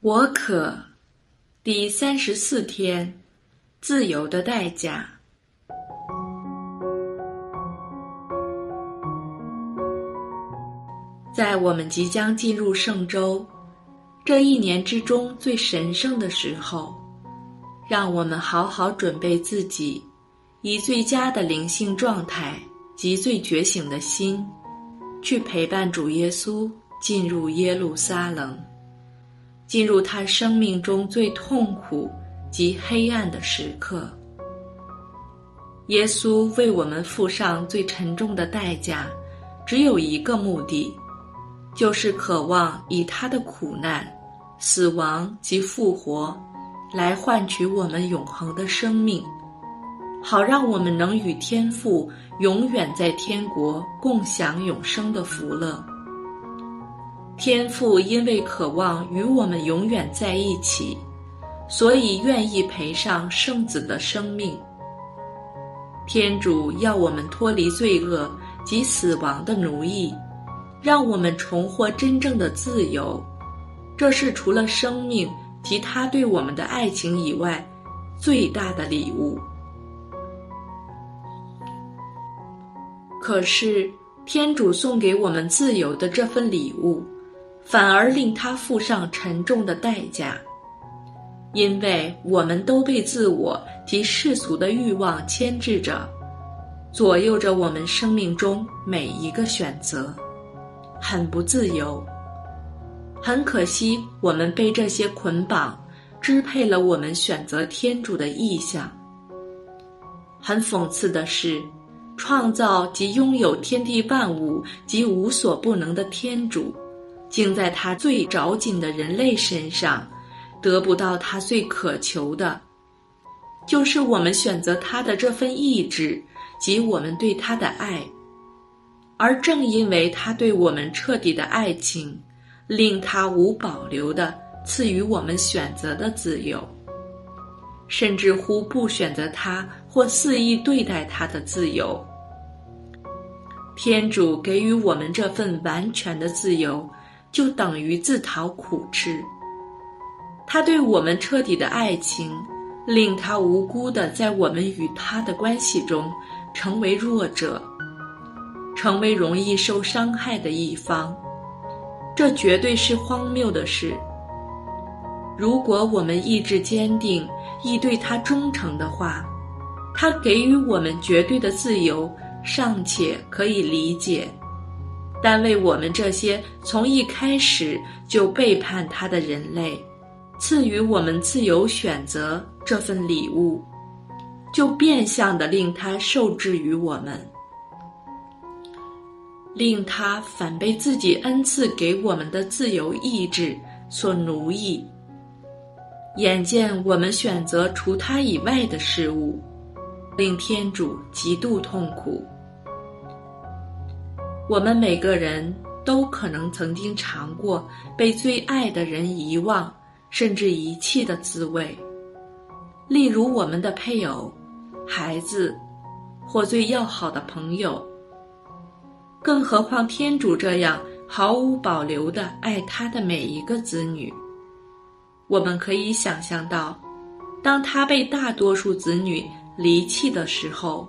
我可，第三十四天，自由的代价。在我们即将进入圣周，这一年之中最神圣的时候，让我们好好准备自己，以最佳的灵性状态及最觉醒的心，去陪伴主耶稣进入耶路撒冷。进入他生命中最痛苦及黑暗的时刻，耶稣为我们付上最沉重的代价，只有一个目的，就是渴望以他的苦难、死亡及复活，来换取我们永恒的生命，好让我们能与天父永远在天国共享永生的福乐。天父因为渴望与我们永远在一起，所以愿意赔上圣子的生命。天主要我们脱离罪恶及死亡的奴役，让我们重获真正的自由。这是除了生命及他对我们的爱情以外最大的礼物。可是，天主送给我们自由的这份礼物。反而令他付上沉重的代价，因为我们都被自我及世俗的欲望牵制着，左右着我们生命中每一个选择，很不自由。很可惜，我们被这些捆绑支配了我们选择天主的意向。很讽刺的是，创造及拥有天地万物及无所不能的天主。竟在他最着紧的人类身上，得不到他最渴求的，就是我们选择他的这份意志及我们对他的爱。而正因为他对我们彻底的爱情，令他无保留的赐予我们选择的自由，甚至乎不选择他或肆意对待他的自由。天主给予我们这份完全的自由。就等于自讨苦吃。他对我们彻底的爱情，令他无辜的在我们与他的关系中成为弱者，成为容易受伤害的一方。这绝对是荒谬的事。如果我们意志坚定，亦对他忠诚的话，他给予我们绝对的自由，尚且可以理解。但为我们这些从一开始就背叛他的人类，赐予我们自由选择这份礼物，就变相的令他受制于我们，令他反被自己恩赐给我们的自由意志所奴役。眼见我们选择除他以外的事物，令天主极度痛苦。我们每个人都可能曾经尝过被最爱的人遗忘，甚至遗弃的滋味，例如我们的配偶、孩子，或最要好的朋友。更何况天主这样毫无保留的爱他的每一个子女。我们可以想象到，当他被大多数子女离弃的时候，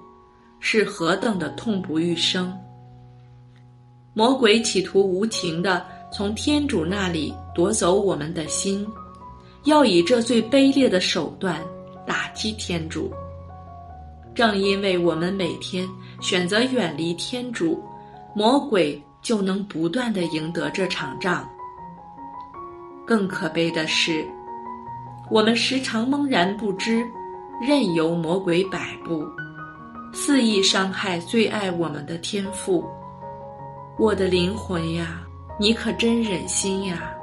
是何等的痛不欲生。魔鬼企图无情地从天主那里夺走我们的心，要以这最卑劣的手段打击天主。正因为我们每天选择远离天主，魔鬼就能不断地赢得这场仗。更可悲的是，我们时常懵然不知，任由魔鬼摆布，肆意伤害最爱我们的天父。我的灵魂呀，你可真忍心呀！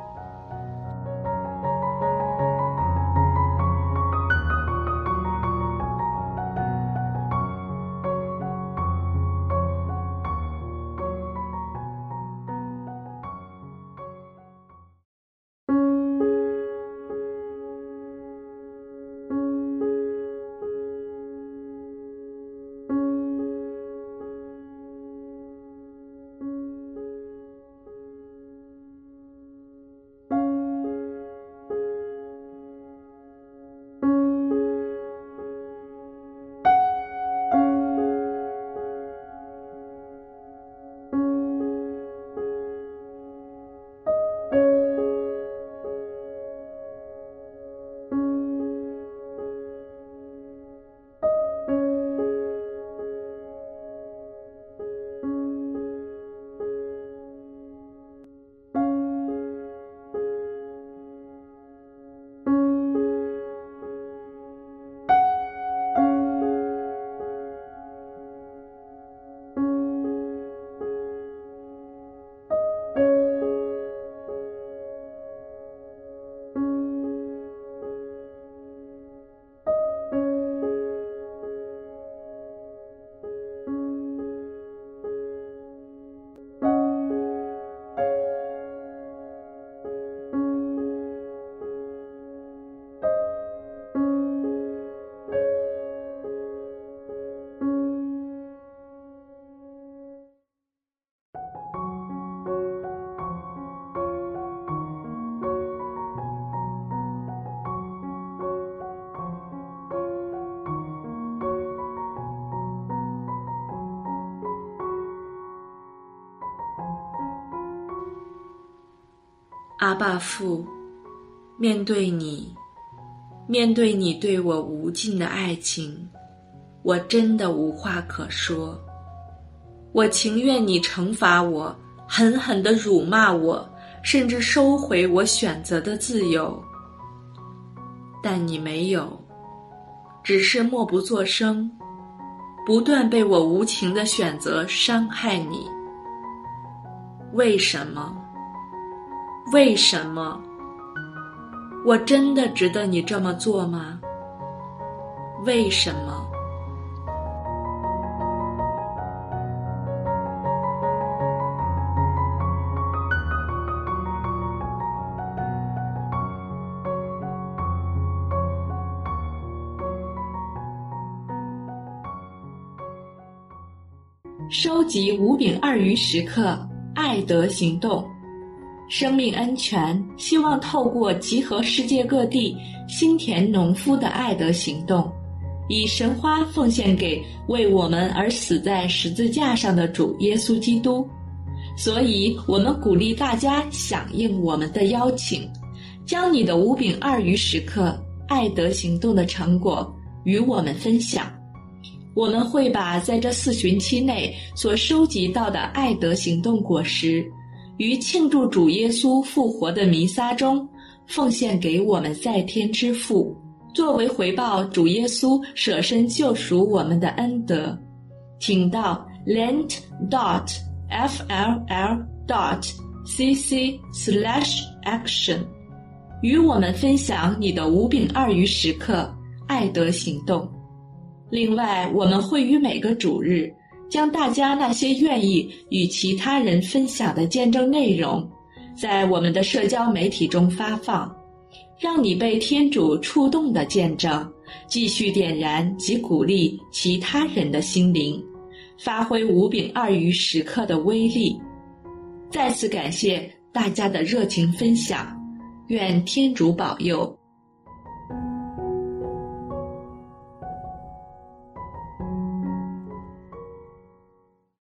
阿爸父，面对你，面对你对我无尽的爱情，我真的无话可说。我情愿你惩罚我，狠狠的辱骂我，甚至收回我选择的自由。但你没有，只是默不作声，不断被我无情的选择伤害你。为什么？为什么？我真的值得你这么做吗？为什么？收集五饼二鱼时刻，爱德行动。生命安全，希望透过集合世界各地新田农夫的爱德行动，以神花奉献给为我们而死在十字架上的主耶稣基督。所以，我们鼓励大家响应我们的邀请，将你的五饼二鱼时刻爱德行动的成果与我们分享。我们会把在这四旬期内所收集到的爱德行动果实。于庆祝主耶稣复活的弥撒中，奉献给我们在天之父，作为回报主耶稣舍身救赎我们的恩德，请到 lent dot f l l dot c c slash action，与我们分享你的五饼二鱼时刻爱德行动。另外，我们会于每个主日。将大家那些愿意与其他人分享的见证内容，在我们的社交媒体中发放，让你被天主触动的见证，继续点燃及鼓励其他人的心灵，发挥五饼二鱼时刻的威力。再次感谢大家的热情分享，愿天主保佑。